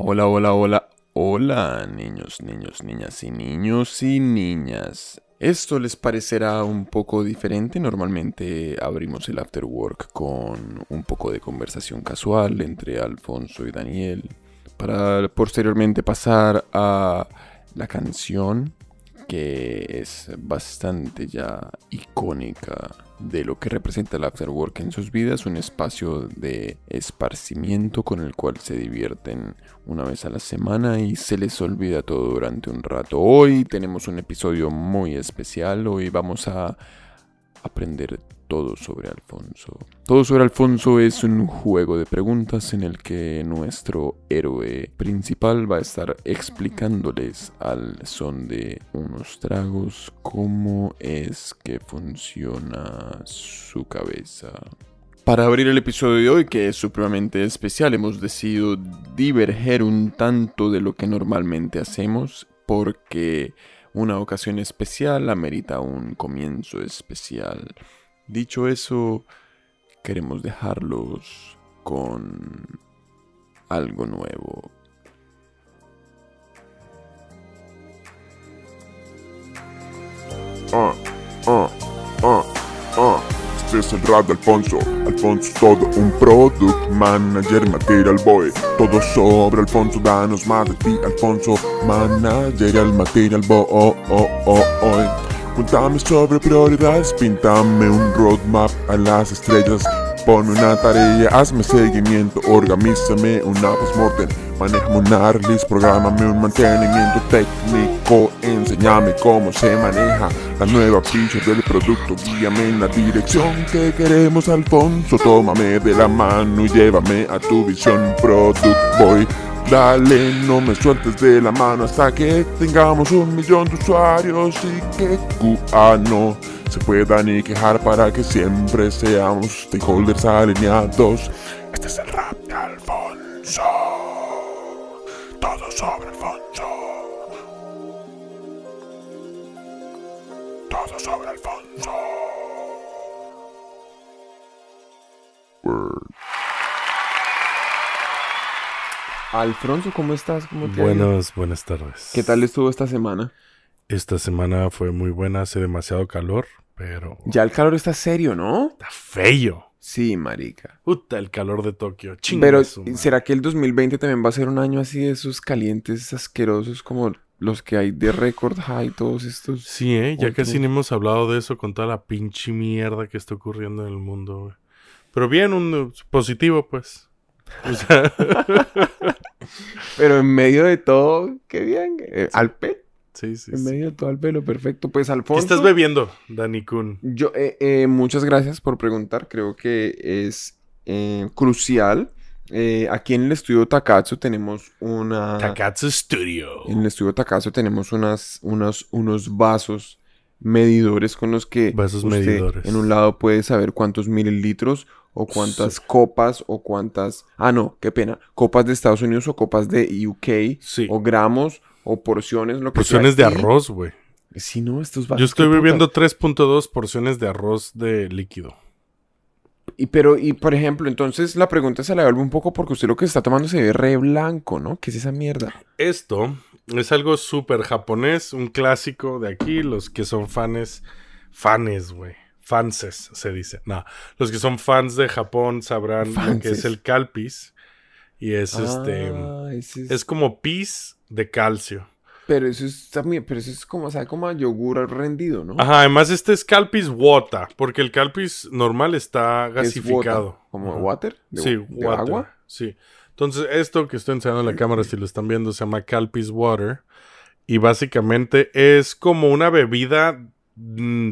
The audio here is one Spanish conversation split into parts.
Hola, hola, hola, hola, niños, niños, niñas y niños y niñas. Esto les parecerá un poco diferente. Normalmente abrimos el after work con un poco de conversación casual entre Alfonso y Daniel para posteriormente pasar a la canción que es bastante ya icónica de lo que representa el Afterwork en sus vidas, un espacio de esparcimiento con el cual se divierten una vez a la semana y se les olvida todo durante un rato. Hoy tenemos un episodio muy especial, hoy vamos a aprender todo sobre Alfonso. Todo sobre Alfonso es un juego de preguntas en el que nuestro héroe principal va a estar explicándoles al son de unos tragos cómo es que funciona su cabeza. Para abrir el episodio de hoy, que es supremamente especial, hemos decidido diverger un tanto de lo que normalmente hacemos porque una ocasión especial amerita un comienzo especial. Dicho eso, queremos dejarlos con algo nuevo. Ah, ah, ah, ah. Este es el rap de Alfonso. Alfonso todo un product manager, material boy. Todo sobre Alfonso, danos más de ti, Alfonso. Managerial, material boy. Cuéntame sobre prioridades, píntame un roadmap a las estrellas. Ponme una tarea, hazme seguimiento, organízame una postmortem. Manejame un ARLIS, prográmame un mantenimiento técnico. Enséñame cómo se maneja la nueva feature del producto. Guíame en la dirección que queremos, Alfonso. Tómame de la mano y llévame a tu visión, Product Boy. Dale, no me sueltes de la mano hasta que tengamos un millón de usuarios y que QA no se pueda ni quejar para que siempre seamos stakeholders alineados. Este es el rap de Alfonso. Todo sobre Alfonso. Todo sobre Alfonso. Word. Alfonso, ¿cómo estás? ¿Cómo te? Buenas, buenas tardes. ¿Qué tal estuvo esta semana? Esta semana fue muy buena, hace demasiado calor, pero Ya el calor está serio, ¿no? está feo. Sí, marica. Puta, el calor de Tokio. Chinga Pero. ¿será que el 2020 también va a ser un año así de esos calientes asquerosos como los que hay de Record High, todos estos? Sí, ¿eh? Ya casi ni hemos hablado de eso con toda la pinche mierda que está ocurriendo en el mundo, güey. Pero bien, un positivo, pues. O sea, Pero en medio de todo, qué bien. eh, al pelo. sí, sí, En sí. medio de todo al pelo, perfecto. Pues ¿Qué Alfonso. estás bebiendo, Dani Kun? Yo, eh, eh, muchas gracias por preguntar. Creo que es crucial. Aquí en el estudio Takatsu tenemos una. Takatsu Studio. En el estudio Takatsu tenemos unas, unos, unos vasos medidores con los que Vasos usted medidores. en un lado puede saber cuántos mililitros o cuántas copas o cuántas... Ah, no, qué pena. Copas de Estados Unidos o copas de UK Sí. o gramos o porciones, lo que Porciones sea. de arroz, güey. Sí, no, estos. Yo estoy bebiendo 3.2 porciones de arroz de líquido. Y pero, y por ejemplo, entonces la pregunta se la vuelve un poco porque usted lo que está tomando se ve re blanco, ¿no? ¿Qué es esa mierda? Esto es algo súper japonés, un clásico de aquí. Los que son fans, fanes, güey. Fanses se dice. No, los que son fans de Japón sabrán lo que es el calpis. Y es este. Ah, ese es- Es como pis de calcio. Pero eso es también, pero eso es como, sabe como a yogur rendido, ¿no? Ajá, además este es calpis wota, porque el calpis normal está Es gasificado. como water, de, sí, de water. agua. Sí. Entonces, esto que estoy enseñando en la cámara, si lo están viendo, se llama Calpis Water. Y básicamente es como una bebida mm,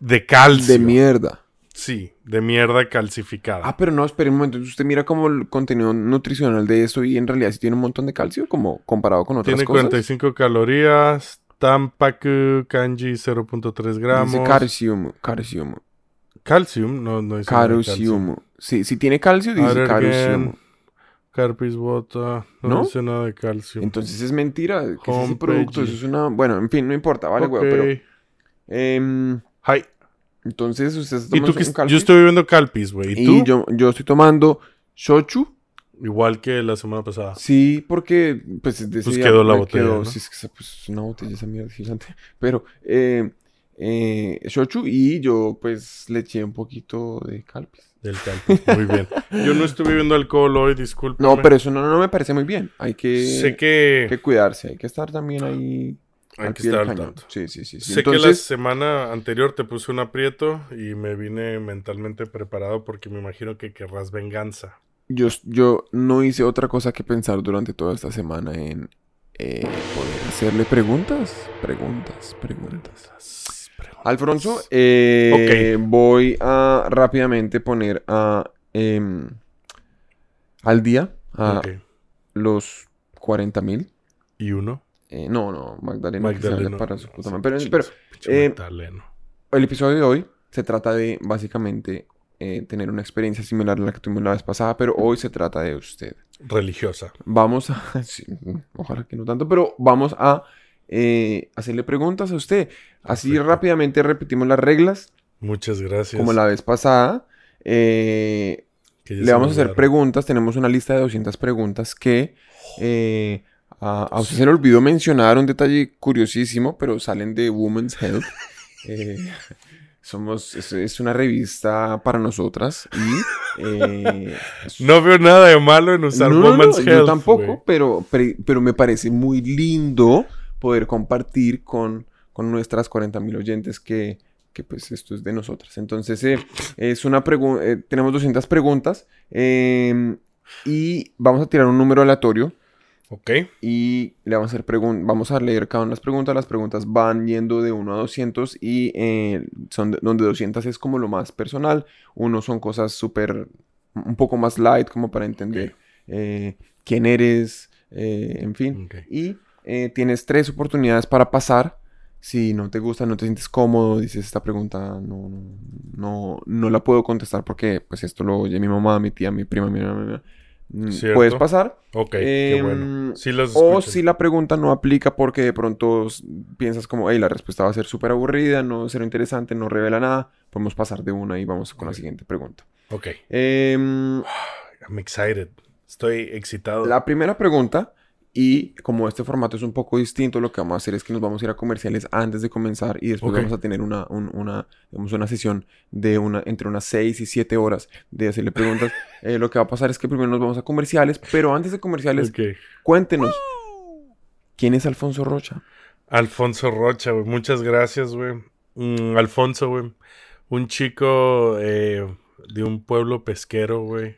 de calcio. De mierda. Sí, de mierda calcificada. Ah, pero no, espere un momento. Usted mira como el contenido nutricional de esto y en realidad sí tiene un montón de calcio, como comparado con otras Tiene cosas. 45 calorías. Tampaku kanji 0.3 gramos. Dice calcium, calcium, Calcium, no, no dice calcium. Sí, si tiene calcio, dice calcium. Calpis Water, no, ¿No? dice nada de calcio. Entonces es mentira. ¿Qué es ese producto? Eso es una... Bueno, en fin, no importa, vale, güey, pero... Em, Hi. entonces usted está ¿Y tú qué? un calcio. Yo estoy bebiendo Calpis, güey. ¿Y Y tú? yo, yo estoy tomando shochu Igual que la semana pasada. Sí, porque pues, Pues quedó la botella, quedó- ¿no? sí, es que pues, es una botella esa mierda gigante. Pero, eh, eh, shochu y yo pues le eché un poquito de calpis. Del calpis. Muy bien. Yo no estuve bebiendo alcohol hoy, disculpe. No, pero eso no, no me parece muy bien. Hay que, Sé que, que cuidarse, hay que estar también ahí hay que estar al tanto. Sí, sí, sí. sí. Sé que la semana anterior te puse un aprieto y me vine mentalmente preparado porque me imagino que querrás venganza. yo, yo no hice otra cosa que pensar durante toda esta semana en eh, poder hacerle preguntas, preguntas, preguntas. Alfonso, eh, voy a rápidamente poner a, em, al día a los 40 mil. ¿Y uno? Eh, no, no, Magdalena, Magdaleno. para su puta madre. Pero, Pinche- pero pinche eh, Magdaleno. el episodio de hoy se trata de básicamente eh, tener una experiencia similar a la que tuvimos la vez pasada, pero hoy se trata de usted. Religiosa. Vamos a, sí, ojalá que no tanto, pero vamos a eh, hacerle preguntas a usted. Así Perfecto. rápidamente repetimos las reglas, Muchas gracias. como la vez pasada. Eh, le vamos a hacer preguntas. Tenemos una lista de 200 preguntas que eh, a, a usted se le olvidó mencionar un detalle curiosísimo, pero salen de Women's Health. Eh, somos, es, es una revista para nosotras y... eh, No veo nada de malo en usar no, no, no, Women's yo Health. tampoco, pero, pero me parece muy lindo poder compartir con, con nuestras 40 mil oyentes que, que pues esto es de nosotras. Entonces, eh, es una pregunta, tenemos 200 preguntas eh, y vamos a tirar un número aleatorio Ok. y le vamos a hacer vamos a leer cada una de las preguntas. Las preguntas van yendo de 1 a 200 y eh, son de- donde 200 es como lo más personal. Uno son cosas súper, un poco más light como para entender eh, quién eres, eh, en fin. Ok. Y eh, tienes tres oportunidades para pasar. Si no te gusta, no te sientes cómodo, dices esta pregunta no, no, no, no la puedo contestar porque pues esto lo oye mi mamá, mi tía, mi prima, mi mamá. Mm, Cierto. Puedes pasar. Ok, qué Em, bueno. Sí los O si la pregunta no aplica porque de pronto piensas como, hey, la respuesta va a ser súper aburrida, no será interesante, no revela nada, podemos pasar de una y vamos con la Ok. siguiente pregunta. Ok. Em, I'm excited. Estoy excitado. la primera pregunta, y como este formato es un poco distinto, lo que vamos a hacer es que nos vamos a ir a comerciales antes de comenzar y después vamos a tener una, un- una, digamos, una sesión de una, entre unas 6 y 7 horas de hacerle preguntas. Eh, lo que va a pasar es que primero nos vamos a comerciales, pero antes de comerciales, cuéntenos, ¿quién es Alfonso Rocha? Alfonso Rocha, güey. Muchas gracias, güey. Mm, Alfonso, güey. Un chico eh, de un pueblo pesquero, güey.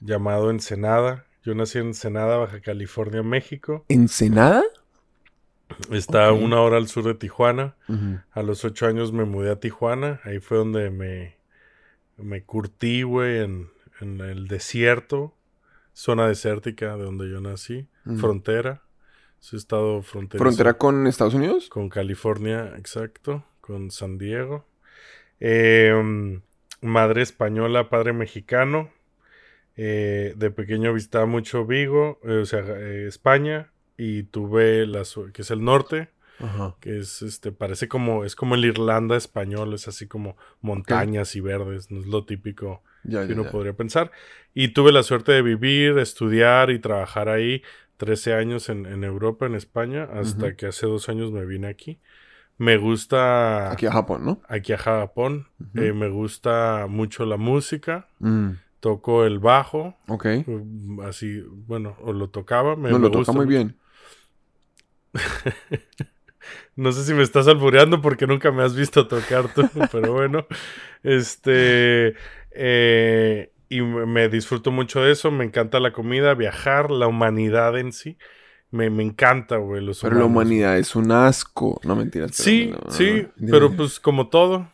Llamado Ensenada. Yo nací en Ensenada, Baja California, México. ¿Ensenada? Está a una hora al sur de Tijuana. A los ocho años me mudé a Tijuana. Ahí fue donde me, me curtí, güey, en, en el desierto. Zona desértica de donde yo nací. Frontera. Es estado fronterizo. ¿Frontera con Estados Unidos? Con California, exacto. Con San Diego. Eh, madre española, padre mexicano. Eh, de pequeño visitaba mucho Vigo, eh, o sea, eh, España. Y tuve la que es el norte, Ajá. que es este, parece como, es como el Irlanda español, es así como montañas y verdes, no es lo típico Ya, que ya, uno ya. podría pensar. Y tuve la suerte de vivir, estudiar y trabajar ahí 13 años en, en Europa, en España, hasta que hace dos años me vine aquí. Me gusta Aquí a Japón, ¿no? aquí a Japón, eh, me gusta mucho la música, Mm, toco el bajo, ok. mm, así, bueno, o lo tocaba. Me, No, me lo toca muy bien. No sé si me estás albureando porque nunca me has visto tocar tú, pero bueno. Este. eh, y me disfruto mucho de eso. Me encanta la comida, viajar, la humanidad en sí. Me, me encanta, güey, los Pero la humanidad es un asco. No mentiras. Sí, no, no, sí, no. pero pues como todo.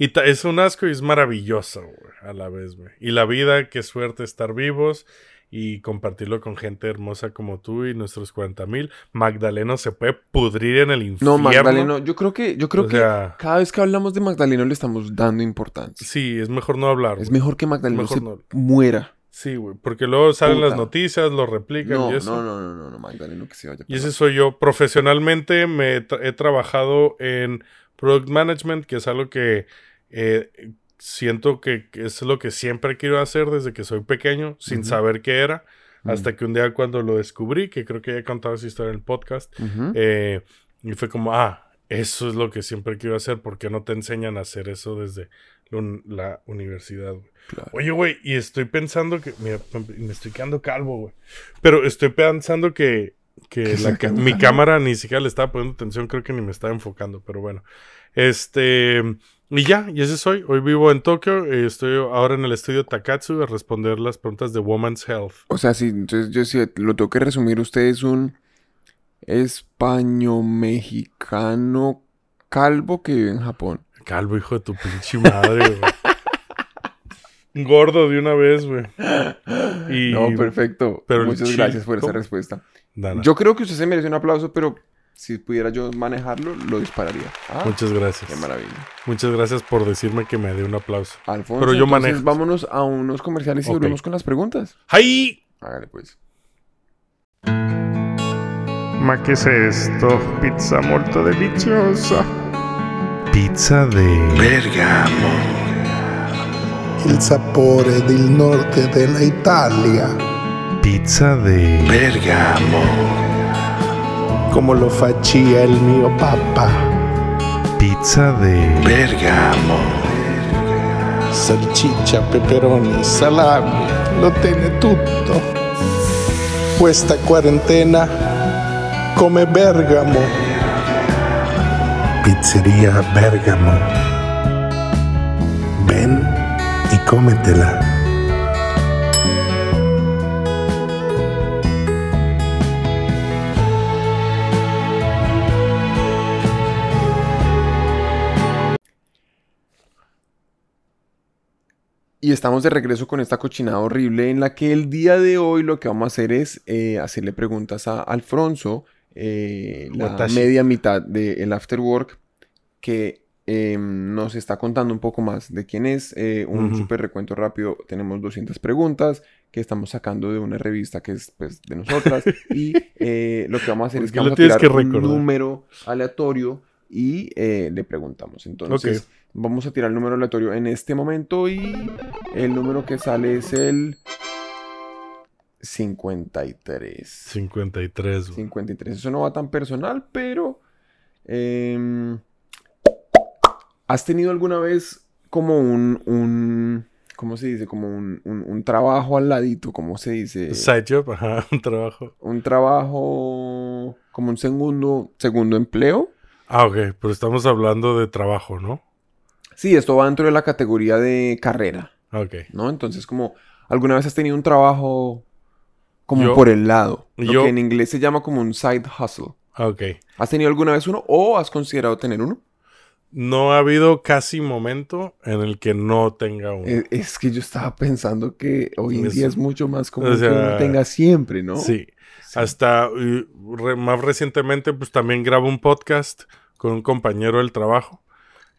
Y es un asco y es maravilloso, güey, a la vez, güey. Y la vida, qué suerte estar vivos y compartirlo con gente hermosa como tú y nuestros 40 mil. Magdaleno se puede pudrir en el infierno. No, Magdaleno, yo creo que, yo creo O que cada vez que hablamos de Magdaleno le estamos dando importancia. Sí, es mejor no hablar. Es güey. mejor que Magdaleno Mejor se no. muera. Sí, güey, porque luego salen Puta. las noticias, lo replican No, y eso. no, no, no, no, no, Magdaleno que se vaya. Y ese soy yo. Profesionalmente me tra- he trabajado en Product Management, que es algo que eh, siento que es lo que siempre quiero hacer desde que soy pequeño, sin saber qué era. Hasta que un día cuando lo descubrí, que creo que ya he contado esa historia en el podcast, eh, y fue como, ah, eso es lo que siempre quiero hacer, ¿por qué no te enseñan a hacer eso desde la un- la universidad? güey? Claro. Oye, güey, y estoy pensando que, mira, me estoy quedando calvo, güey. Pero estoy pensando que, que la mi cámara ni siquiera le estaba poniendo atención, creo que ni me estaba enfocando, pero bueno. Este, y ya, y ese soy. Hoy vivo en Tokio, eh, estoy ahora en el estudio Takatsu a responder las preguntas de Woman's Health. O sea, sí, entonces yo sí lo tengo que resumir. Usted es un español-mexicano calvo que vive en Japón. Calvo, hijo de tu pinche madre, güey. Gordo de una vez, güey. Y... No, perfecto. pero Muchas gracias por esa respuesta. Yo creo que usted se merece un aplauso, pero si pudiera yo manejarlo, lo dispararía. Ah, Muchas gracias. qué maravilla. Muchas gracias por decirme que me dé un aplauso. Alfonso, Pero yo entonces manejo. vámonos a unos comerciales y volvemos con las preguntas. ¡Ay! Hágale pues. Ma che è esto? Pizza molto deliziosa. Pizza de... il sapore del nord della Italia, Pizza de... come lo faccia il mio papà. Pizza de... Salsiccia, peperoni, salami, lo tiene tutto. Questa quarantena come Bergamo. Pizzeria Bergamo. Ven y cómetela. Y estamos de regreso con esta cochinada horrible en la que el día de hoy lo que vamos a hacer es eh, hacerle preguntas a Alfonso, eh, la media mitad del After Work, que eh, nos está contando un poco más de quién es. eh, un Ujú. súper recuento rápido, tenemos 200 preguntas que estamos sacando de una revista que es pues, de nosotras. y eh, lo que vamos a hacer ¿Por es que vamos a tirar que un número aleatorio y eh, le preguntamos. Entonces, vamos a tirar el número aleatorio en este momento y el número que sale es el 53. 53, güey. 53. Eso no va tan personal, pero... em, ¿Has tenido alguna vez como un... un ¿Cómo se dice? Como un, un- un trabajo al ladito, ¿cómo se dice? Side job, ajá, un trabajo. Un trabajo como un segundo, segundo empleo. Ah, ok, pero estamos hablando de trabajo, ¿no? Sí, esto va dentro de la categoría de carrera, Ok. ¿no? Entonces, como, ¿alguna vez has tenido un trabajo como Yo- por el lado? Lo yo- que en inglés se llama como un side hustle. Ah, Ok. ¿Has tenido alguna vez uno o has considerado tener uno? No ha habido casi momento en el que no tenga uno. Eh, Es que yo estaba pensando que hoy en día es mucho más común O sea, que uno tenga siempre, ¿no? Sí. Hasta eh, re- más recientemente, pues también grabo un podcast con un compañero del trabajo.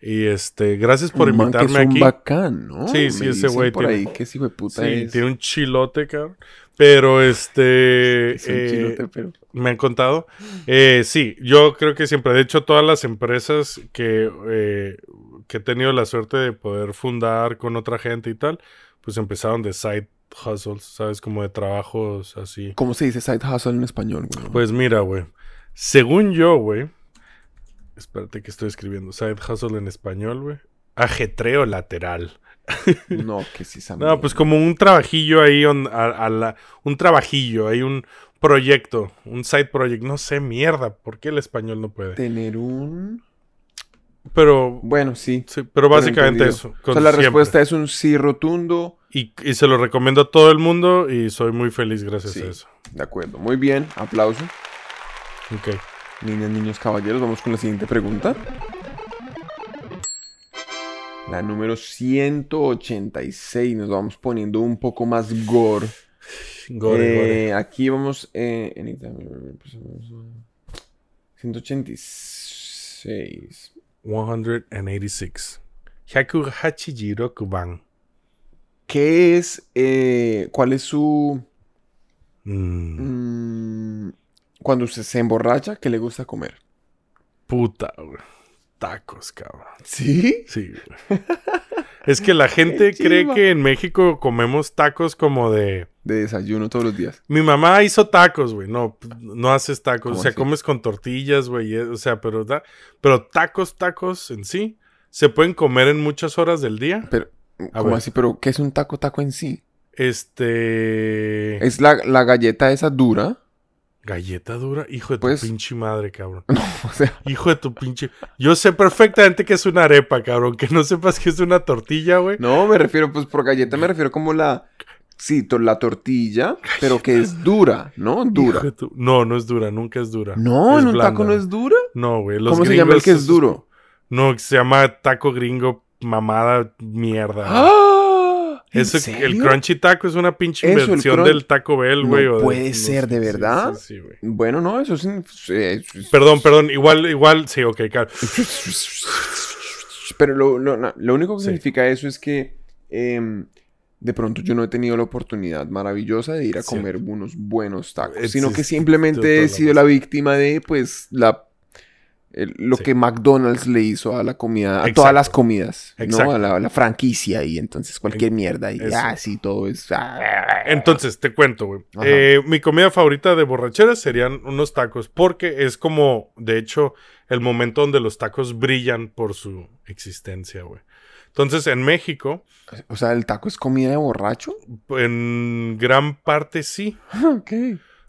Y este, gracias por Un man que invitarme es un aquí. bacán, ¿no? Sí, sí, Me ese güey por tiene- ahí ese hijo de puta Sí, es, tiene un chilote, cabrón. Pero este. es un eh, chilote, pero... me han contado. Eh, sí, yo creo que siempre. De hecho, todas las empresas que, eh, que he tenido la suerte de poder fundar con otra gente y tal, pues empezaron de side hustles, ¿sabes? Como de trabajos así. ¿Cómo se dice side hustle en español, güey? Pues mira, güey. Según yo, güey. Espérate que estoy escribiendo. Side hustle en español, güey. Ajetreo lateral. No, que sí, esa No, pues como un trabajillo ahí, on- a, a la- un trabajillo, hay un proyecto, un side project, no sé, mierda, ¿por qué el español no puede? Tener un... Pero, Bueno, sí. sí, pero básicamente eso. O sea, la siempre. respuesta es un sí rotundo. Y, y se lo recomiendo a todo el mundo y soy muy feliz gracias Sí. a eso. De acuerdo. Muy bien. Aplauso. Ok. Niñas, niños, caballeros, vamos con la siguiente pregunta. La número 186. Nos vamos poniendo un poco más gore. Gore, gore. Eh, Aquí vamos eh, en Italia, pues, 186. 186. Hyaku Hachijiro Kuban. ¿Qué es? eh, ¿Cuál es su... Mm, mm, cuando usted se emborracha, ¿qué le gusta comer? puta, güey. Tacos, cabrón. ¿Sí? Sí, güey. Es que la gente cree que en México comemos tacos como de... De desayuno todos los días. Mi mamá hizo tacos, güey. No, no haces tacos. O ¿Cómo sea, así? comes con tortillas, güey. O sea, pero, da- pero tacos, tacos en sí, se pueden comer en muchas horas del día. Pero, ¿cómo así? ¿Pero qué es un taco taco en sí? Este... ¿Es la, la galleta esa dura? Galleta dura. Hijo de tu Pues- pinche madre, cabrón. O sea, Hijo de tu pinche... Yo sé perfectamente que es una arepa, cabrón. Que no sepas que es una tortilla, güey. no, me refiero, pues por galleta me refiero como la... Sí, to- la tortilla, pero que es dura, ¿no? Dura. tu- No, no es dura. Nunca es dura. No, Es en un blanda, taco no es dura. No, güey. los ¿Cómo se llama el que es duro? No, se llama taco gringo mamada mierda. ¡Ah! ¿En Eso, el crunchy taco es una pinche Eso, del Taco Bell, No güey. o de- puede ser, ¿de verdad? Sí, sí, güey. Bueno, no, eso es... eh, Perdón, perdón. Igual, igual, sí, ok, claro. Pero lo, lo- lo único que significa eso es que em, de pronto yo no he tenido la oportunidad maravillosa de ir a comer unos buenos tacos, sino que simplemente he sido la víctima de pues la el- lo Sí. que McDonald's le hizo a la comida, a Exacto. todas las comidas, Exacto. ¿no? A la, a la franquicia y entonces cualquier mierda y Eso. ah, sí, todo es... ah. Entonces, te cuento, güey. Eh, mi comida favorita de borracheras serían unos tacos, porque es como, de hecho, el momento donde los tacos brillan por su existencia, güey. Entonces, en México, O sea, el taco es comida de borracho. en gran parte sí. ok.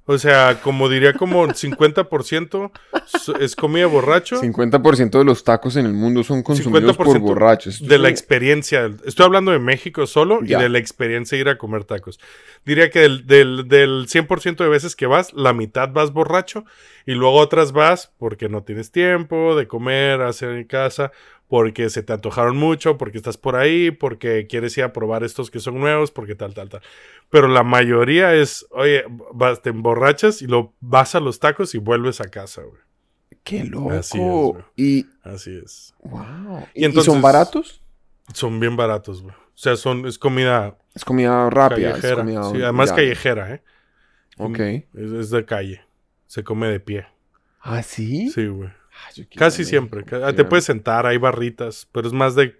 O sea, como diría como 50% so- es comida borracho 50% de los tacos en el mundo son consumidos por 50% borrachos. Esto de la un- experiencia. Estoy hablando de México solo Ya. y de la experiencia de ir a comer tacos. Diría que del, del, del 100% de veces que vas, la mitad vas borracho y luego otras vas porque no tienes tiempo de comer, hacer en casa, porque se te antojaron mucho, porque estás por ahí, porque quieres ir a probar estos que son nuevos, porque tal, tal, tal. Pero la mayoría es, oye, vas, te emborrachas y luego vas a los tacos y vuelves a casa, güey. ¡Qué loco! Así es, güey. y... Así es. ¡Wow! Y ¿Y, entonces- son baratos? Son bien baratos, güey. O sea, son, es comida Es comida rápida. Es comida... Sí, además ya. callejera, ¿eh? Ok. Es, es de calle. Se come de pie. ¿Ah, sí? Sí, güey. Ah, Casi siempre. Quiero Te puedes sentar, hay barritas, pero es más de...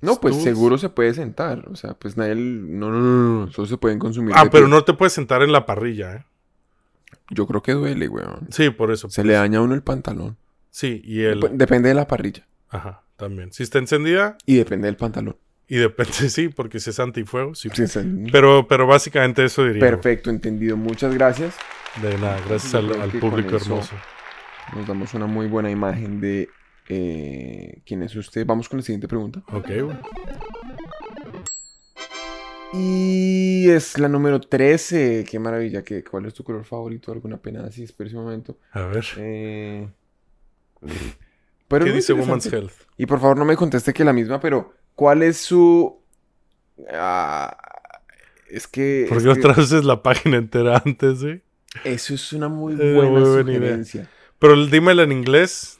No, pues stools. seguro se puede sentar. O sea, pues nadie... No, no, no, no. Solo se pueden consumir. Ah, pero pie. no te puedes sentar en la parrilla, ¿eh? Yo creo que duele, weón. Sí, por eso. Se le daña a uno el pantalón. Sí, y el... Pues, Depende de la parrilla. Ajá, también. Si está encendida, Y depende del pantalón. y depende, sí, porque si es antifuego, sí. Sí, sí. Pero, pero básicamente eso diría. Perfecto, entendido. Muchas gracias. De nada, gracias al, al público eso- hermoso. Nos damos una muy buena imagen de eh, quién es usted. Vamos con la siguiente pregunta. Ok, güey. Y es la número 13. Qué maravilla. ¿Qué, ¿Cuál es tu color favorito? ¿Alguna pena así? Espera un momento. A ver. Eh, pero ¿Qué dice. Woman's Health? Y por favor no me conteste que la misma, pero ¿cuál es su... ah, es que... ¿Por es qué no que traduces la página entera antes, güey? Eso es una muy Eh, buena muy buena idea. Pero dímela en inglés.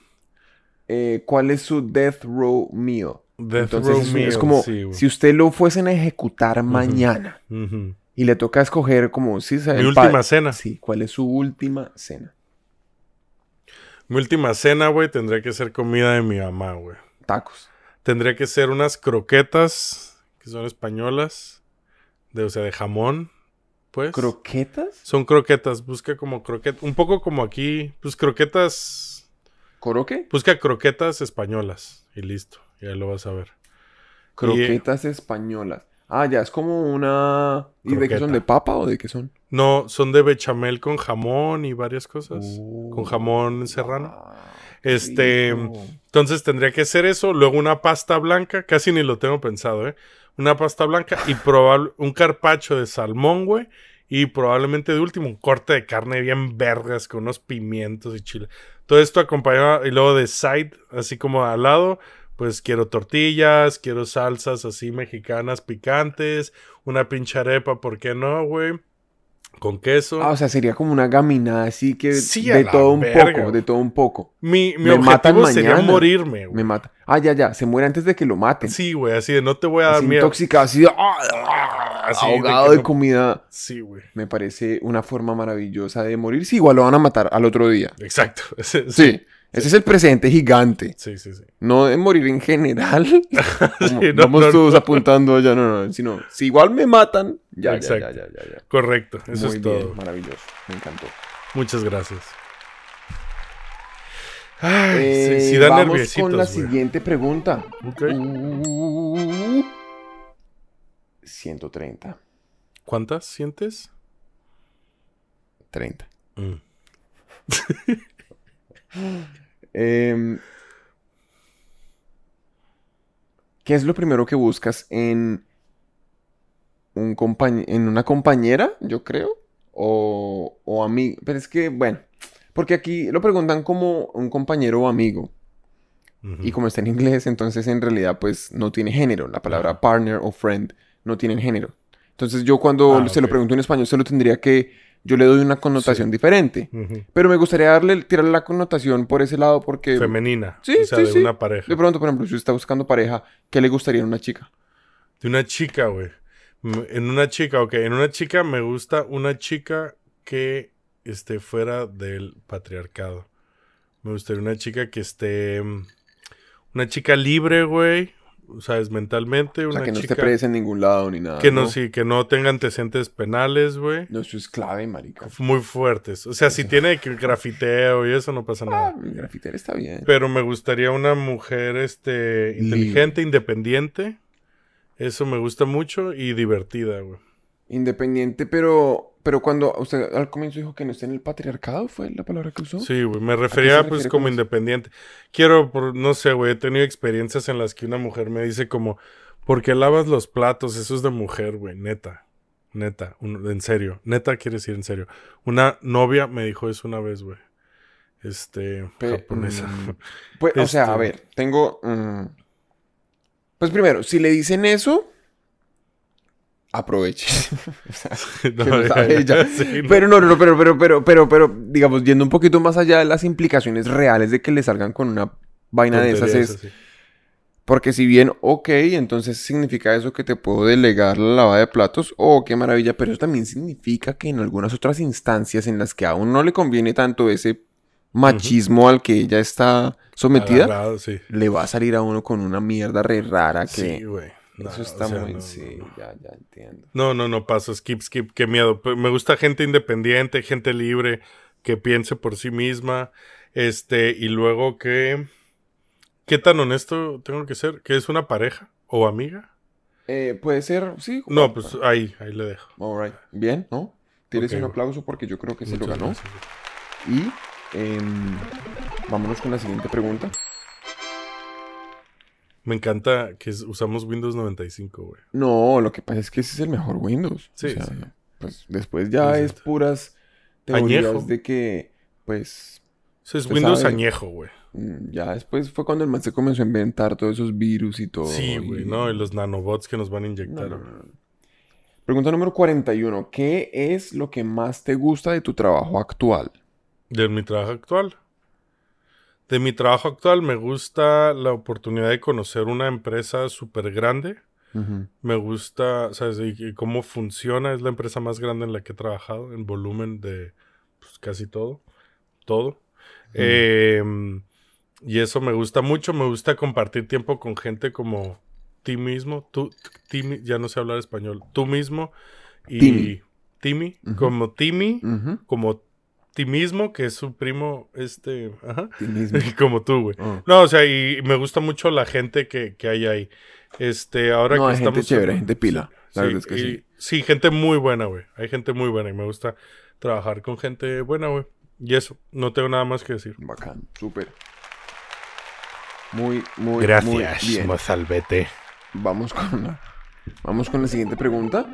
Eh, ¿Cuál es su death row meal? Death Entonces Row es, es Meal, como sí, güey. si usted lo fuesen a ejecutar mañana y le toca escoger como sí, Mi última cena. Sí, ¿cuál es su última cena? Mi última cena, güey, tendría que ser comida de mi mamá, güey. Tacos. Tendría que ser unas croquetas, que son españolas, de, o sea, de jamón, pues. ¿Croquetas? son croquetas, busca como croquetas, un poco como aquí, pues croquetas, ¿Coroque? busca croquetas españolas y listo, ya lo vas a ver. Croquetas españolas. Ah, ya, es como una... ¿Y de qué son? ¿De papa o de qué son? No, son de bechamel con jamón y varias cosas. Oh, con jamón serrano. qué Este. Entonces tendría que ser eso, luego una pasta blanca, casi ni lo tengo pensado, ¿eh? Una pasta blanca y probable un carpacho de salmón, güey. Y probablemente de último un corte de carne bien vergas con unos pimientos y chile. Todo esto acompañado y luego de side, así como al lado, pues quiero tortillas, quiero salsas así mexicanas picantes, una pinche arepa, ¿por qué no, güey? Con queso. Ah, o sea, sería como una gaminada así que Sí, de todo un verga, poco, de todo un poco. mi mi me matan objetivo sería mañana. morirme, güey. Me mata. Ah, ya, ya, se muere antes de que lo maten. Sí, güey, así de no te voy a dar Así miedo. intoxicado, así, ah, Así de ahogado que de, no- comida. Sí, güey. Me parece una forma maravillosa de morir. Sí, igual lo van a matar al otro día. Exacto. Sí. Sí, Ese es el presente gigante. Sí, sí, sí. No de morir en general. como Sí, no, vamos no, todos no. apuntando allá, no, no. Sino, si igual me matan, ya, ya, ya, ya, ya, ya. Correcto, eso Muy es bien, todo. maravilloso. Me encantó. Muchas gracias. Ay, Eh, sí, sí da vamos con la siguiente pregunta. Ok. Uh, 130. ¿Cuántas sientes? 30. Mm. Em, ¿Qué es lo primero que buscas en un compañ- en una compañera, yo creo? O, o amigo. Pero es que, bueno, porque aquí lo preguntan como un compañero o amigo. Y como está en inglés, entonces en realidad pues no tiene género. La palabra partner o friend no tienen género. Entonces yo cuando Ah, se lo pregunto en español se lo tendría que... Yo le doy una connotación diferente. Pero me gustaría darle, tirarle la connotación por ese lado porque... Femenina. Sí, o sea, sí, de sí. una pareja. De pronto, por ejemplo, si usted está buscando pareja, ¿qué le gustaría a una chica? De una chica, güey. En una chica, ok. En una chica me gusta una chica que esté fuera del patriarcado. Me gustaría una chica que esté. mm, Una chica libre, güey. ¿Sabes? Mentalmente. O Una sea, que no chica esté presa en ningún lado ni nada. que no, sí, que no tenga antecedentes penales, güey. No, eso es clave, marica. Muy fuertes. O sea, si tiene que grafiteo y eso no pasa Ah, nada. mi grafitero está bien. Pero me gustaría una mujer este inteligente, independiente. Eso me gusta mucho y divertida, güey. Independiente, pero... Pero cuando usted al comienzo dijo que no está en el patriarcado, ¿fue la palabra que usó? Sí, güey, me refería pues como independiente. Quiero, por, no sé, güey, he tenido experiencias en las que una mujer me dice como, ¿por qué lavas los platos? Eso es de mujer, güey, neta, neta, un- en serio, neta quiere decir en serio. Una novia me dijo eso una vez, güey, este, Pe- japonesa. mm, Pues, o sea, Este- a ver, tengo... mm, Pues primero, si le dicen eso, aproveche. O sea, No, que no ya, sabe ya, ella. sí, no. Pero no, no, no, pero, pero, pero, pero, pero, digamos, yendo un poquito más allá de las implicaciones reales de que le salgan con una vaina de esas es... sí. Porque si bien, ok, entonces significa eso que te puedo delegar la lavada de platos, oh, qué maravilla, pero eso también significa que en algunas otras instancias en las que a uno no le conviene tanto ese machismo al que ella está sometida, Agarrado, sí. le va a salir a uno con una mierda re rara que... Sí, güey. No, eso está o sea, muy... no, sí, no, ya, ya entiendo. No, no, no paso. Skip, skip. Qué miedo. Me gusta gente independiente, gente libre, que piense por sí misma. Este, y luego que. ¿Qué tan honesto tengo que ser? ¿Que es una pareja o amiga? Eh, puede ser, sí. No, pues ahí, ahí le dejo. All right. Bien, ¿no? Tienes Ok, un aplauso porque yo creo que se lo ganó. gracias. Y em, vámonos con la siguiente pregunta. Me encanta que usamos Windows 95, güey. No, lo que pasa es que ese es el mejor Windows. Sí, O sea, sí. Pues después ya es puras teorías Añejo. de que, pues, Eso es Windows sabe. añejo, güey. mm, ya después fue cuando el man se comenzó a inventar todos esos virus y todo. Sí, güey, y- ¿no? Y los nanobots que nos van a inyectar. no, güey. no, no. Pregunta número 41. ¿Qué es lo que más te gusta de tu trabajo actual? De mi trabajo actual. De mi trabajo actual me gusta la oportunidad de conocer una empresa súper grande. Me gusta, ¿sabes? Y, y cómo funciona. Es la empresa más grande en la que he trabajado, en volumen de pues, casi todo. Todo. Eh, y eso me gusta mucho. Me gusta compartir tiempo con gente como ti mismo. Tú, ti mi- ya no sé hablar español. Tú mismo. Y Timi. Timi. Ujú. Como Timi. Ujú. Como ti mismo, que es su primo, este. Ajá. Como tú, güey. Oh. No, o sea, y me gusta mucho la gente que, que hay ahí. Este, ahora No, que hay gente estamos. chévere, gente pila. Sí, La verdad es que y- sí. sí, gente muy buena, güey. Hay gente muy buena y me gusta trabajar con gente buena, güey. Y eso, no tengo nada más que decir. Bacán, súper. Muy, muy, muy bien. mozalbete. Vamos con la, vamos con la siguiente pregunta.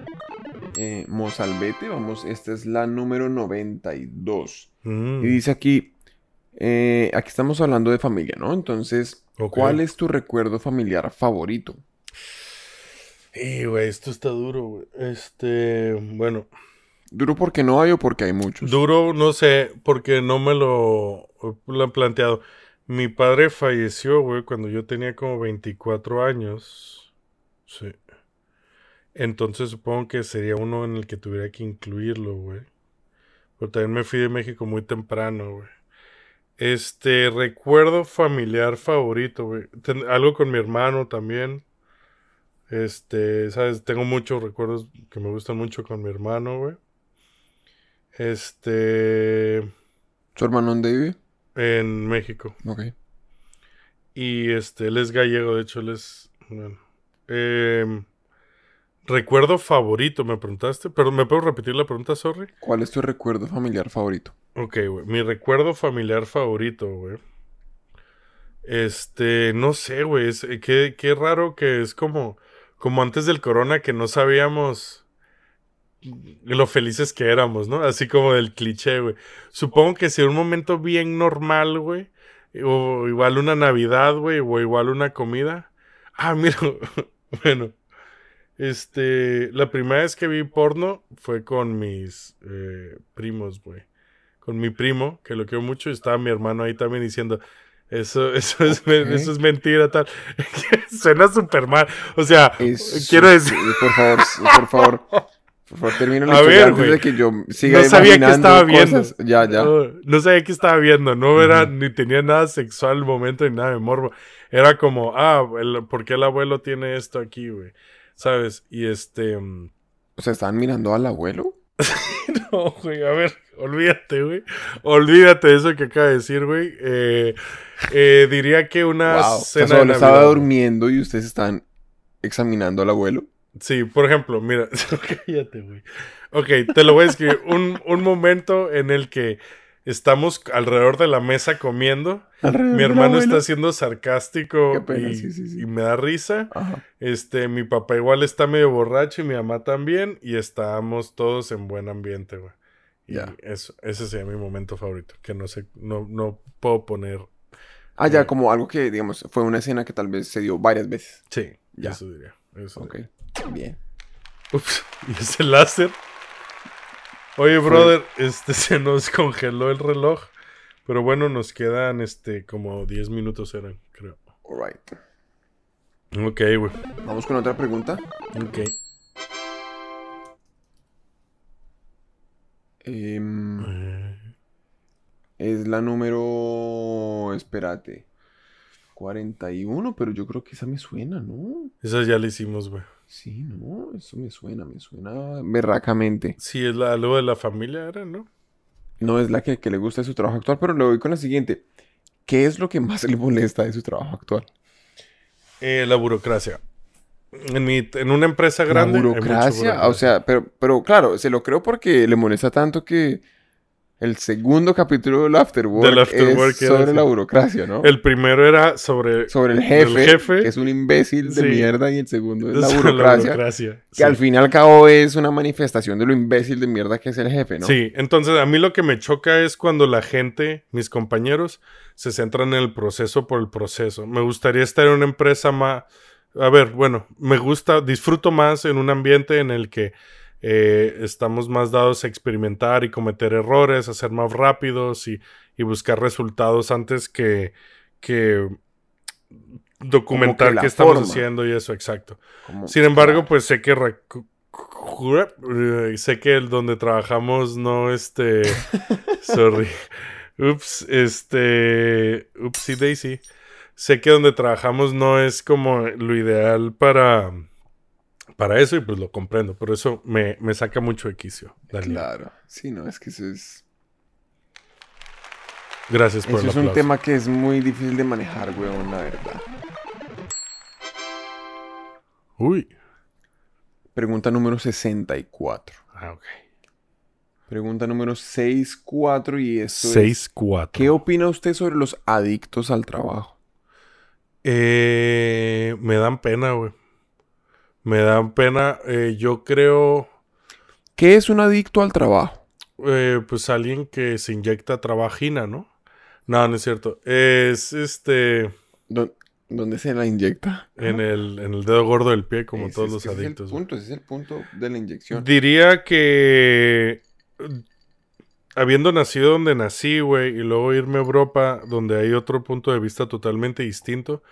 Eh, Mozalbete, vamos, esta es la número 92. Mm, Y dice aquí, eh, aquí estamos hablando de familia, ¿no? Entonces. ¿cuál es tu recuerdo familiar favorito? Y, güey, esto está duro, güey. Este, bueno, Duro porque no hay o porque hay muchos. duro, no sé, porque no me lo, lo han planteado. Mi padre falleció, güey, cuando yo tenía como 24 años. Sí. Entonces supongo que sería uno en el que tuviera que incluirlo, güey. Pero también me fui de México muy temprano, güey. Este, recuerdo familiar favorito, güey. Ten- algo con mi hermano también. Este, sabes, tengo muchos recuerdos que me gustan mucho con mi hermano, güey. Este, ¿Su hermano dónde vive? en México. Ok. Y este, él es gallego, de hecho, él es. Bueno. Em, recuerdo favorito, me preguntaste. Pero ¿me puedo repetir la pregunta, sorry? ¿Cuál es tu recuerdo familiar favorito? Ok, güey. Mi recuerdo familiar favorito, güey. Este, no sé, güey. es- eh, qué, qué raro que es como, como antes del corona que no sabíamos lo felices que éramos, ¿no? Así como del cliché, güey. Supongo que si un momento bien normal, güey. O igual una Navidad, güey. O igual una comida. Ah, mira. bueno. Este, la primera vez que vi porno fue con mis eh, primos, güey con mi primo, que lo quiero mucho, y estaba mi hermano ahí también diciendo, eso, eso, es, eso mentira, tal. Suena súper mal. O sea, Es- quiero decir, Por favor, por favor. Por favor, termina la A historia ver, antes de que yo siga no sabía que estaba viendo. cosas. Ya, ya. No, no sabía que estaba viendo. No era, ni tenía nada sexual al momento ni nada de morbo. Era como, ah, el- ¿por qué el abuelo tiene esto aquí, güey? ¿Sabes? Y este... mm, O sea, ¿estaban mirando al abuelo? No, güey, a ver, olvídate, güey. Olvídate de eso que acaba de decir, güey. Eh, eh, diría que una Wow. O sea, cena de solo estaba durmiendo y ustedes estaban examinando al abuelo. Sí, por ejemplo, mira, cállate, güey. Ok, te lo voy a escribir. Un, un momento en el que estamos alrededor de la mesa comiendo. Mi hermano está siendo sarcástico Qué pena, y, sí, sí, sí. y me da risa. Ajá. Este, mi papá igual está medio borracho y mi mamá también. Y estamos todos en buen ambiente, güey. Y eso, ese sería mi momento favorito. Que no sé, no, no puedo poner. Ah, ya, Eh. como algo que, digamos, fue una escena que tal vez se dio varias veces. Sí, Ya. eso diría. Eso Ok. diría. Bien. Ups, y ese láser. Oye, brother, este se nos congeló el reloj. Pero bueno, nos quedan este como 10 minutos eran, creo. Alright. Ok, güey. Vamos con otra pregunta. Ok. Em, Eh, es la número. Espérate. 41, pero yo creo que esa me suena, ¿no? Esa ya la hicimos, güey. Sí, no, eso me suena, me suena berracamente. Sí, es la, algo de la familia, era, ¿no? No es la que, que le gusta de su trabajo actual, pero le voy con la siguiente. ¿Qué es lo que más le molesta de su trabajo actual? Eh, la burocracia. En, mi, en una empresa grande. la hay mucha burocracia, o sea, pero, pero claro, se lo creo porque le molesta tanto que el segundo capítulo del Afterwork, Del Afterwork es sobre la burocracia, ¿no? El primero era sobre. sobre el jefe, jefe. que es un imbécil de Sí. mierda, y el segundo es la burocracia, burocracia, que sí. al fin y al cabo es una manifestación de lo imbécil de mierda que es el jefe, ¿no? Sí, entonces a mí lo que me choca es cuando la gente, mis compañeros, se centran en el proceso por el proceso. Me gustaría estar en una empresa más... A ver, bueno, me gusta, disfruto más en un ambiente en el que eh, estamos más dados a experimentar y cometer errores, a ser más rápidos y, y buscar resultados antes que, que documentar que qué estamos forma. haciendo y eso, exacto. Como- Sin embargo, pues sé que eh, sé que el donde trabajamos no este sorry. Ups, este upsy daisy. Sé que donde trabajamos no es como lo ideal para para eso y pues lo comprendo, por eso me, me saca mucho de quicio. Daniel. Claro, sí, no, es que eso es, Gracias por eso el es un tema que es muy difícil de manejar, weón, la verdad. Uy. Pregunta número 64. Ah, ok. Pregunta número 64 y esto es... 6-4. ¿Qué opina usted sobre los adictos al trabajo? Eh, me dan pena, güey. Me dan pena. Eh, yo creo, ¿Qué es un adicto al trabajo? eh, pues alguien que se inyecta trabajina, ¿no? No, no es cierto. Es este ¿Dó- ¿Dónde se la inyecta? en el, en el dedo gordo del pie, como Ese todos los adictos. Es el punto, ese es el punto de la inyección. Diría que habiendo nacido donde nací, güey, y luego irme a Europa, donde hay otro punto de vista totalmente distinto,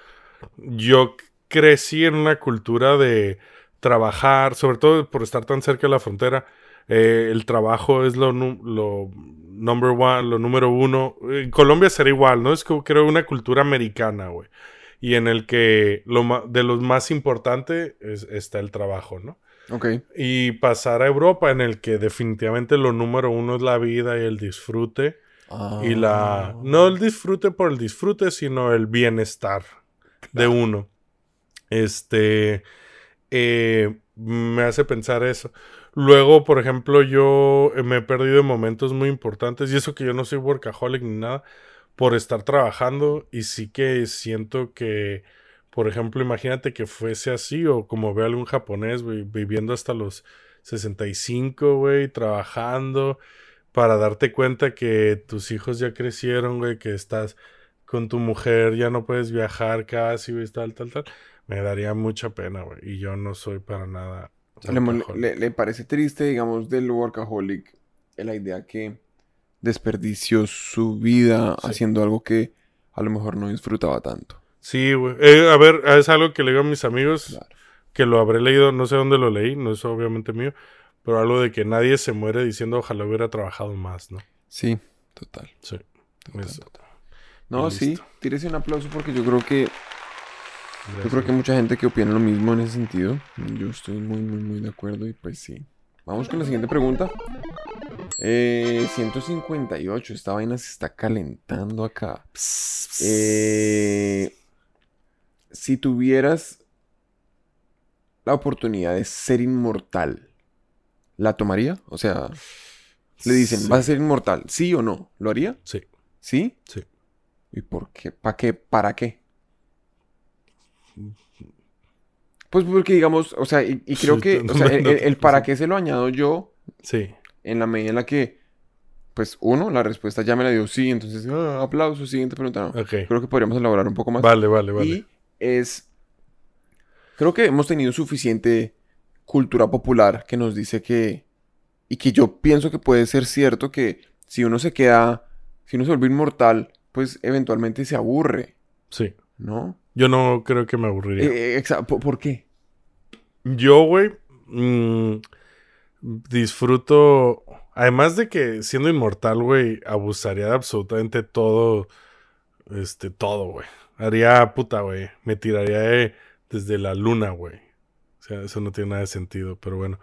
yo crecí en una cultura de trabajar, sobre todo por estar tan cerca de la frontera. eh, el trabajo es lo, nu- lo number one, lo número uno. En Colombia será igual, ¿no? Es como creo una cultura americana, güey. Y en el que lo de los más importante es- está el trabajo, ¿no? Ok. Y pasar a Europa en el que definitivamente lo número uno es la vida y el disfrute. Y la... Ah. No el disfrute por el disfrute, sino el bienestar de uno. Este... eh, me hace pensar eso. Luego, por ejemplo, yo eh, me he perdido en momentos muy importantes. Y eso que yo no soy workaholic ni nada. Por estar trabajando. Y sí que siento que... Por ejemplo, imagínate que fuese así. O como ve algún japonés, viviendo hasta los 65, güey, trabajando para darte cuenta que tus hijos ya crecieron, güey, que estás con tu mujer, ya no puedes viajar casi, tal, tal, tal. Me daría mucha pena, güey. Y yo no soy para nada. Le, parece triste, digamos, del workaholic la idea que desperdició su vida Sí. haciendo algo que a lo mejor no disfrutaba tanto. Sí, güey. Eh, a ver, es algo que le digo a mis amigos, Claro. que lo habré leído, no sé dónde lo leí, no es obviamente mío, pero algo de que nadie se muere diciendo ojalá hubiera trabajado más, ¿no? Sí, total. Sí. total, Es- total. No, y sí, tírese un aplauso porque yo creo que yo creo que hay mucha gente que opina lo mismo en ese sentido. Yo estoy muy, muy, muy de acuerdo y pues sí. Vamos con la siguiente pregunta. Eh, 158, esta vaina se está calentando acá. Eh, si tuvieras la oportunidad de ser inmortal, ¿la tomaría? O sea, le dicen, Sí. ¿vas a ser inmortal? ¿Sí o no? ¿Lo haría? Sí, ¿Sí? sí. ¿Y por qué? ¿Para qué? ¿Para qué? Pues porque digamos, o sea, y, y creo que, no- o sea, el, el para qué se lo añado yo Sí. en la medida en la que, pues uno, la respuesta ya me la dio sí, entonces, ah, aplauso, siguiente pregunta, no. Ok. Creo que podríamos elaborar un poco más. Vale, vale, vale. Y es, creo que hemos tenido suficiente cultura popular que nos dice que, y que yo pienso que puede ser cierto que si uno se queda, si uno se vuelve inmortal, pues eventualmente se aburre, Sí. ¿no? Yo no creo que me aburriría. Eh, eh, ¿por, qué? Yo, güey, mm, disfruto. Además de que siendo inmortal, güey, abusaría de absolutamente todo. Este, todo, güey. Haría puta, güey. Me tiraría de- desde la luna, güey. O sea, eso no tiene nada de sentido, pero bueno.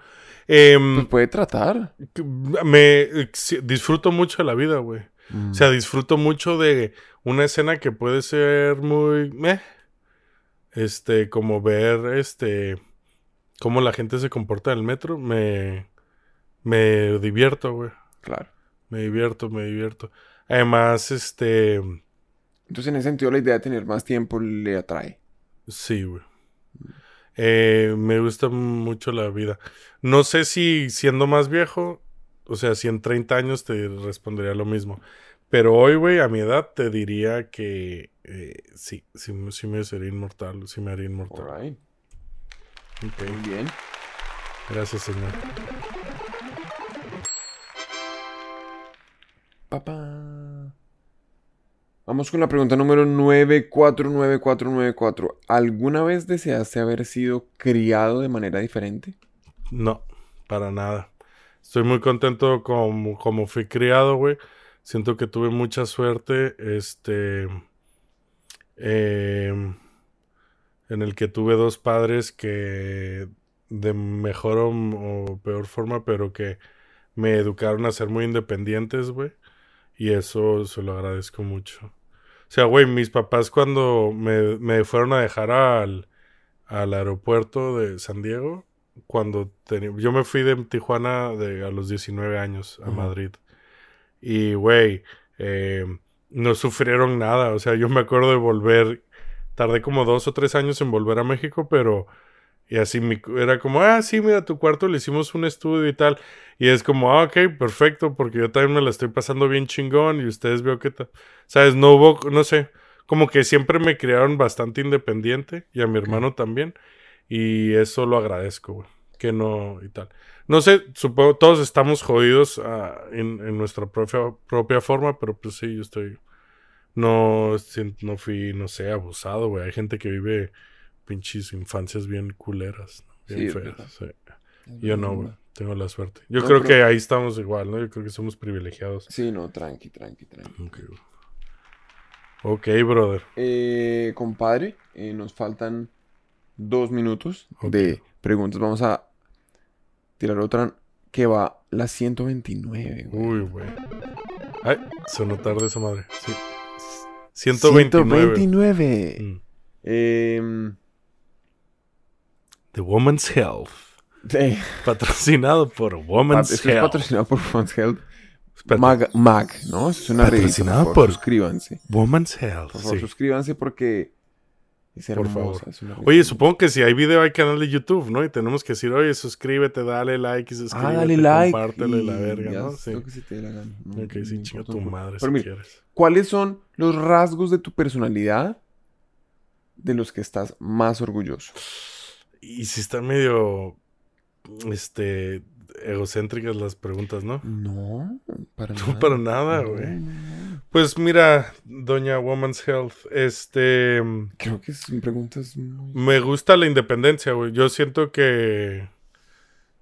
Pues puede tratar. me eh, disfruto mucho de la vida, güey. Mm. O sea, disfruto mucho de una escena que puede ser muy meh. Este, como ver este cómo la gente se comporta en el metro, me me divierto, güey. claro. Me divierto, me divierto. Además, este, Entonces, en ese sentido, la idea de tener más tiempo le atrae. sí, güey. Eh, me gusta mucho la vida. No sé si siendo más viejo, o sea, si en 30 años te respondería lo mismo. Pero hoy, güey, a mi edad, te diría que eh, sí, sí, me- sí me sería inmortal, sí me haría inmortal. Alright. Ok, Muy bien. Gracias, señor. Papá. Vamos con la pregunta número 949494. ¿Alguna vez deseaste haber sido criado de manera diferente? No, para nada. Estoy muy contento como, como fui criado, güey. Siento que tuve mucha suerte, este, em, en el que tuve dos padres que de mejor o, o peor forma, pero que me educaron a ser muy independientes, güey. Y eso se lo agradezco mucho. O sea, güey, mis papás cuando me, me fueron a dejar al, al aeropuerto de San Diego, cuando tenía, yo me fui de Tijuana de, a los 19 años a. Madrid. Y, güey, eh, no sufrieron nada. O sea, yo me acuerdo de volver, tardé como dos o tres años en volver a México, pero... Y así mi, era como, ah, sí, mira, tu cuarto le hicimos un estudio y tal. Y es como, ah, ok, perfecto, porque yo también me la estoy pasando bien chingón y ustedes veo que tal. ¿Sabes? No hubo, no sé, como que siempre me criaron bastante independiente y a mi hermano también. Y eso lo agradezco, güey. Que no, y tal. No sé, supongo, todos estamos jodidos ah, en, en nuestra propia, propia forma, pero pues sí, yo estoy. No, no fui, no sé, abusado, güey. Hay gente que vive pinches infancias bien culeras, ¿no? Sí, bien es feas. sí. Yo no, güey. Tengo la suerte. Yo No, creo pero- que ahí estamos igual, ¿no? Yo creo que somos privilegiados. Sí, no, tranqui, tranqui, tranqui. Ok, güey. Ok, brother. Eh, compadre, eh, nos faltan dos minutos de preguntas. Vamos a tirar otra que va la 129. güey. Uy, güey. Ay, sonó tarde esa madre. Sí. 129. 129. Mm. Em, The Woman's Health. eh, Patrocinado por Woman's es Health. patrocinado por Fans Health. Mag, Mag, ¿no? Es una revista. Patrocinado Por por- suscríbanse. Woman's Health. Por favor, sí. suscríbanse porque es Por favor. es una Oye, supongo que si hay video hay canal de YouTube, ¿no? Y tenemos que decir, oye, suscríbete, dale like y suscríbete, Ah, dale like. compártelo y la verga, ya ¿no? Sí. lo que se te la gana. No- Ok, no sí, tu madre Pero si mira, quieres. ¿Cuáles son los rasgos de tu personalidad de los que estás más orgulloso? Y si están medio, este, egocéntricas las preguntas, ¿no? No, para No nada. para nada, güey. no, no. Pues mira, doña Woman's Health, este, Creo que son preguntas muy... me gusta la independencia, güey. Yo siento que...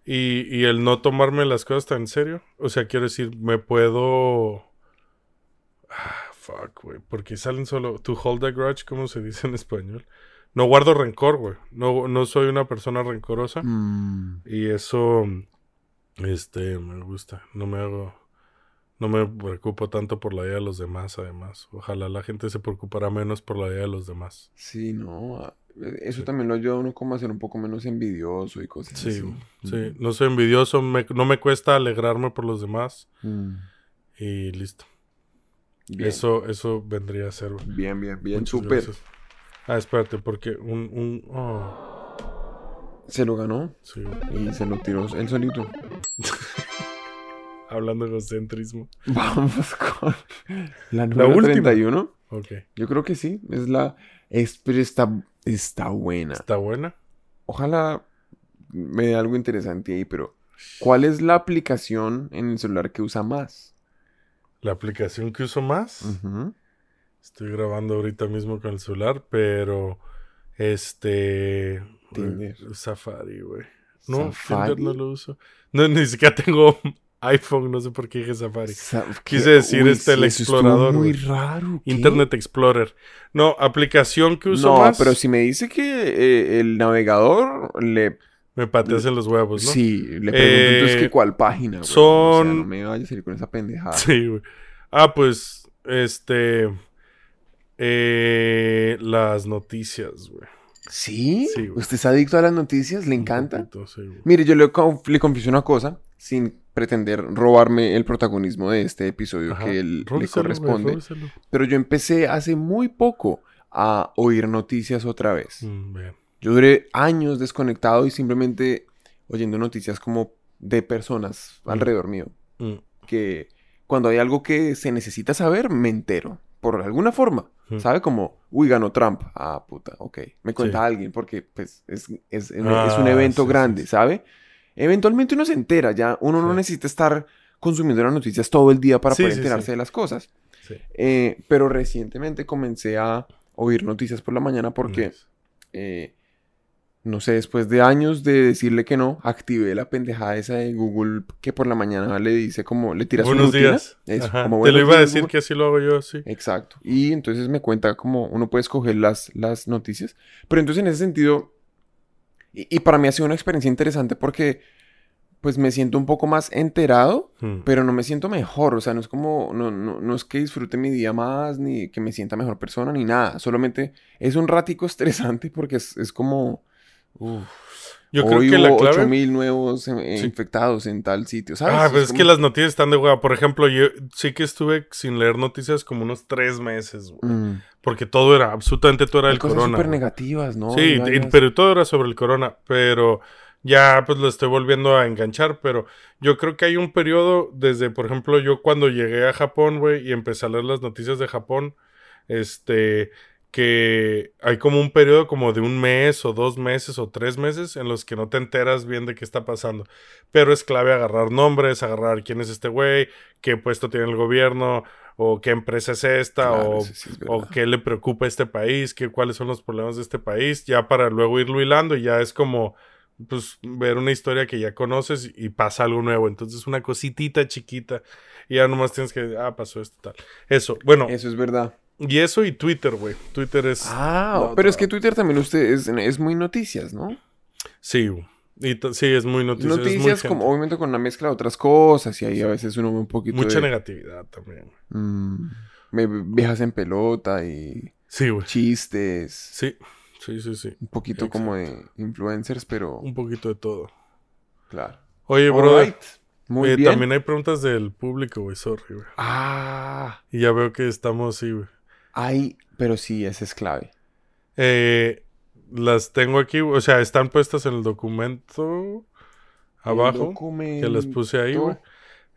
Y, y el no tomarme las cosas tan en serio. O sea, quiero decir, me puedo... Ah, fuck, güey. Porque salen solo... To hold a grudge, ¿cómo se dice en español? No guardo rencor, güey. No, no soy una persona rencorosa. Mm, Y eso, este, me gusta. No me hago, no me preocupo tanto por la vida de los demás, además. Ojalá la gente se preocupara menos por la vida de los demás. sí, no. ah, Eso también lo ayuda a uno como a ser un poco menos envidioso y cosas Sí, así. sí. No soy envidioso, me- no me cuesta alegrarme por los demás Mm, y listo. Bien, Eso, eso vendría a ser. bien, bien, bien, súper. Ah, espérate, porque un, un, oh, Se lo ganó sí, y se lo tiró él solito. Hablando de egocentrismo. Vamos con la número última. 31. Ok. Yo creo que sí, es la... Es, pero está, está buena. ¿Está buena? Ojalá me dé algo interesante ahí, pero ¿cuál es la aplicación en el celular que usa más? La aplicación que uso más. Estoy grabando ahorita mismo con el celular, pero este Tinder. Safari, güey. No, ¿Safari? Tinder no lo uso. No, ni siquiera tengo iPhone, no sé por qué dije Safari. Sa- Quise decir, este, el explorador, muy raro. ¿qué? Internet Explorer. No, aplicación que uso No, más. pero si me dice que eh, el navegador le... Me pateas en los huevos, ¿no? Sí, le pregunto Eh, entonces que cuál página. güey. O sea, son- no me vayas a salir con esa pendejada. Sí, güey. Ah, pues, este. eh, las noticias, güey. ¿Sí? ¿Usted es adicto a las noticias? ¿Le encanta? poquito. Mire, yo le, conf- le confieso una cosa, sin pretender robarme el protagonismo de este episodio Ajá. que él, le corresponde, pero yo empecé hace muy poco a oír noticias otra vez. Mm. Yo duré años desconectado y simplemente oyendo noticias como de personas Mm. alrededor mío, Mm, que cuando hay algo que se necesita saber, me entero, por alguna forma. ¿Sabe? Como, uy, ganó Trump. Ah, puta, ok. Me cuenta Sí. alguien porque, pues, es, es, es un Ah, evento sí, grande, sí. ¿sabe? Eventualmente uno se entera, ya uno no necesita estar consumiendo las noticias todo el día para Sí, poder sí, enterarse sí. de las cosas. sí. Eh, pero recientemente comencé a oír noticias por la mañana porque, eh, no sé, después de años de decirle que no, activé la pendejada esa de Google que por la mañana le dice como, le tira su Buenos días. Eso, Ajá. como, Te lo "Buenos iba a decir Google". que así lo hago yo, sí. Exacto. Y entonces me cuenta como uno puede escoger las, las noticias. Pero entonces en ese sentido, y, y para mí ha sido una experiencia interesante porque pues me siento un poco más enterado, Mm. pero no me siento mejor. O sea, no es como, no, no, no es que disfrute mi día más, ni que me sienta mejor persona, ni nada. Solamente es un ratico estresante porque es, es como... uf, Yo creo que la hubo clave... 8000 nuevos eh, Sí. infectados en tal sitio, ¿sabes? Ah, pues es como- que las noticias están de hueva. Por ejemplo, yo sí que estuve sin leer noticias como unos tres meses, güey. Mm. Porque todo era, absolutamente todo era Hay el cosas corona. súper negativas, ¿no? Sí, pero todo era sobre el corona. Pero ya pues lo estoy volviendo a enganchar. Pero yo creo que hay un periodo desde, por ejemplo, yo cuando llegué a Japón, güey, y empecé a leer las noticias de Japón, este, que hay como un periodo como de un mes o dos meses o tres meses en los que no te enteras bien de qué está pasando. Pero es clave agarrar nombres, agarrar quién es este güey, qué puesto tiene el gobierno, o qué empresa es esta, Claro, o eso sí es o verdad. qué le preocupa a este país, qué, cuáles son los problemas de este país, ya para luego irlo hilando y ya es como pues ver una historia que ya conoces y pasa algo nuevo. Entonces una cositita chiquita y ya nomás tienes que, ah, pasó esto tal. Eso, bueno, Eso es verdad. Y eso y Twitter, güey. Twitter es... Ah, pero es que Twitter también usted es, es muy noticias, ¿no? Sí, güey. Y sí, es muy noticias. es muy noticias como obviamente con una mezcla de otras cosas y ahí a veces uno ve un poquito Mucha de negatividad también. güey. mm, viejas en pelota y Sí, güey. chistes, Sí, sí, sí, sí. un poquito como de influencers, pero Un poquito de todo. claro. Oye, brother. Alright, Muy eh, bien. también hay preguntas del público, güey. Sorry, güey. Ah, Y ya veo que estamos, sí, güey. Hay, pero sí, esa es clave. Eh, las tengo aquí, o sea, están puestas en el documento abajo, que las puse ahí, güey.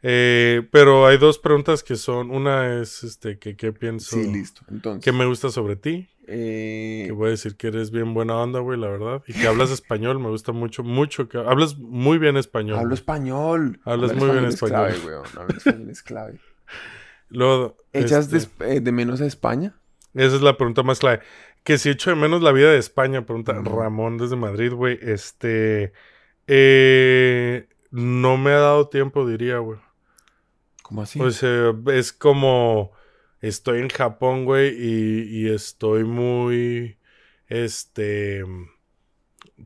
Eh, pero hay dos preguntas que son, una es, este, que qué pienso, Sí, listo. Entonces, qué me gusta sobre ti, eh, que voy a decir que eres bien buena onda, güey, la verdad, y que hablas español, me gusta mucho, mucho, que hablas muy bien español. hablo güey. español. Hablas muy bien es clave, español. Hablar español es clave. Luego, ¿Echas de, este, eh, de menos a España? Esa es la pregunta más clave. Que si echo de menos la vida de España, pregunta. Ramón desde Madrid, güey. Este. eh, no me ha dado tiempo, diría, güey. ¿Cómo así? O sea, es como. Estoy en Japón, güey, y, y estoy muy. Este.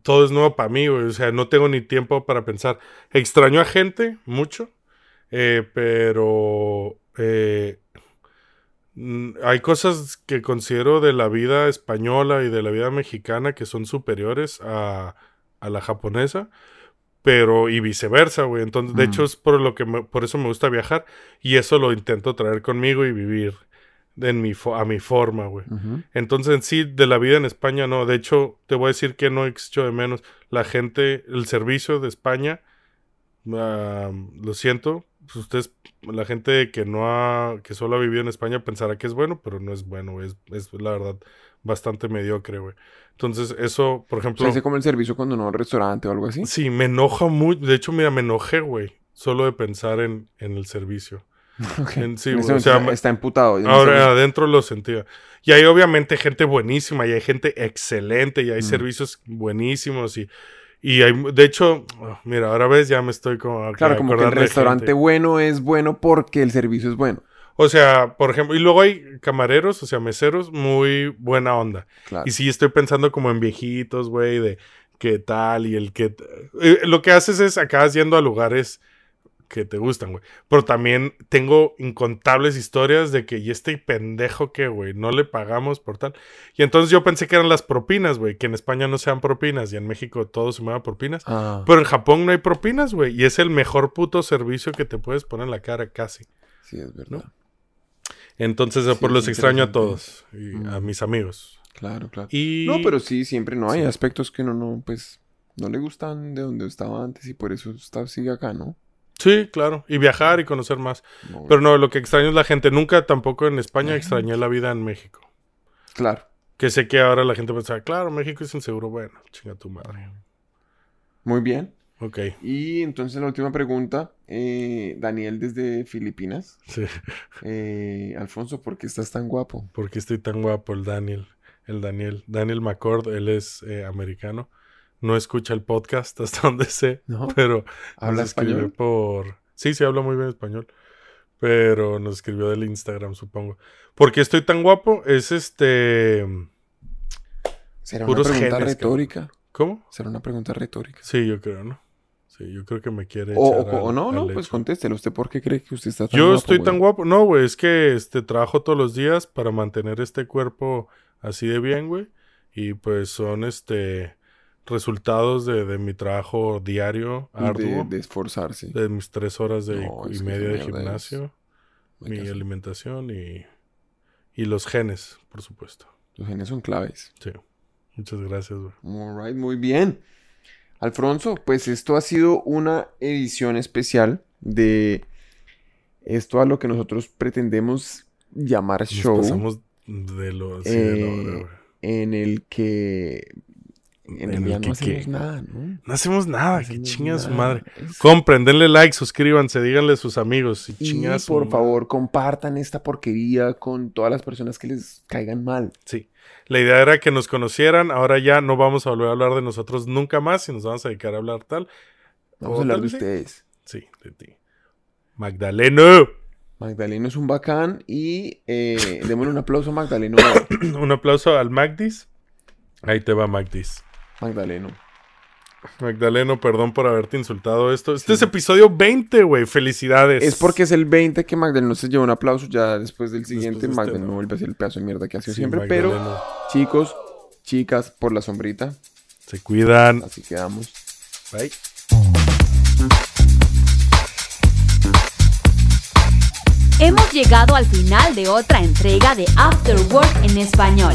Todo es nuevo para mí, güey. O sea, no tengo ni tiempo para pensar. Extraño a gente, mucho. eh, pero. Eh, mm, hay cosas que considero de la vida española y de la vida mexicana que son superiores a, a la japonesa. Pero, y viceversa, güey. Entonces, de Mm. hecho, es por lo que me- por eso me gusta viajar. Y eso lo intento traer conmigo y vivir en mi a mi forma, güey. Entonces, en sí, de la vida en España, no. De hecho, te voy a decir que no echo de menos. La gente, el servicio de España, lo siento. Pues ustedes, la gente que no ha, que solo ha vivido en España pensará que es bueno, pero no es bueno. Es, es la verdad bastante mediocre, güey. Entonces, eso, por ejemplo. sea, hace como el servicio cuando no un restaurante o algo así. Sí, me enoja mucho. De hecho, mira, me enojé, güey. Solo de pensar en, en el servicio. En- sí, En o sea, está emputado. no Ahora adentro lo sentía. Y hay obviamente gente buenísima y hay gente excelente y hay Mm. servicios buenísimos y, y hay, de hecho, mira, ahora ves, ya me estoy como... Claro, como que el restaurante bueno es bueno porque el servicio es bueno. O sea, por ejemplo, y luego hay camareros, o sea, meseros, muy buena onda. Claro. Y sí estoy pensando como en viejitos, güey, de qué tal y el que... eh, lo que haces es acabas yendo a lugares que te gustan, güey. Pero también tengo incontables historias de que, y este pendejo que, güey, no le pagamos por tal. Y entonces yo pensé que eran las propinas, güey, que en España no sean propinas y en México todo se mueva propinas. Ah, Pero en Japón no hay propinas, güey. Y es el mejor puto servicio que te puedes poner en la cara casi. sí, es verdad. ¿no? Entonces, Sí, por los extraño a todos y Mm. a mis amigos. Claro, claro. Y No, pero sí, siempre no hay Sí. aspectos que no, no, pues, no le gustan de donde estaba antes y por eso está, sigue acá, ¿no? Sí, claro. Y viajar y conocer más. Pero no, lo que extraño es la gente. Nunca tampoco en España extrañé la vida en México. Claro. Que sé que ahora la gente piensa, claro, México es inseguro. Bueno, chinga tu madre. Muy bien. Ok. Y entonces la última pregunta, eh, Daniel desde Filipinas. Sí. Eh, Alfonso, ¿por qué estás tan guapo? ¿Por qué estoy tan guapo el Daniel? El Daniel. Daniel McCord, él es eh, americano. No escucha el podcast hasta donde sé. ¿No? Pero ¿Habla nos escribió español? por... Sí, sí, habla muy bien español. Pero nos escribió del Instagram, supongo. ¿Por qué estoy tan guapo? Es este... ¿Será puros una pregunta genes, cabrón. retórica? ¿Cómo? ¿Será una pregunta retórica? Sí, yo creo, ¿no? Sí, yo creo que me quiere O, echar o- o al- no, no, pues contéstelo. ¿Usted por qué cree que usted está tan Yo guapo, estoy güey? tan guapo. No, güey, es que este trabajo todos los días para mantener este cuerpo así de bien, güey. Y pues son este resultados de, de mi trabajo diario, De, arduo, de, de esforzarse. mis tres horas de, No, y media de es- gimnasio, mi alimentación y, y los genes, por supuesto. Los genes son claves. Sí. Muchas gracias, güey. Alright, muy bien. Alfonso, pues esto ha sido una edición especial de esto a lo que nosotros pretendemos llamar Nos show, pasamos de lo... sí, de la hora, Eh, güey. en el que En en el no que- que- hacemos nada, ¿no? No hacemos nada, No que hacemos chinga su madre. Es- Compren, denle like, suscríbanse, díganle a sus amigos. Y, Y su por favor, compartan esta porquería con todas las personas que les caigan mal. Sí. La idea era que nos conocieran. Ahora ya no vamos a volver a hablar de nosotros nunca más y nos vamos a dedicar a hablar tal. Vamos a hablar de ustedes. Sí, de ti. Magdaleno. Magdaleno es un bacán y eh, démosle un aplauso a Magdaleno. Un aplauso al Magdis. Ahí te va Magdis. Magdaleno. Magdaleno, perdón por haberte insultado esto. Este es episodio 20, güey. Felicidades. Es porque es el 20 que Magdaleno se lleva un aplauso. Ya después del siguiente, de este, Magdaleno no. vuelve a ser el pedazo de mierda que ha sido Sí, siempre. Magdaleno. Pero, chicos, chicas, por la sombrita. Se cuidan. Así quedamos. Bye. Hemos llegado al final de otra entrega de After Work en español.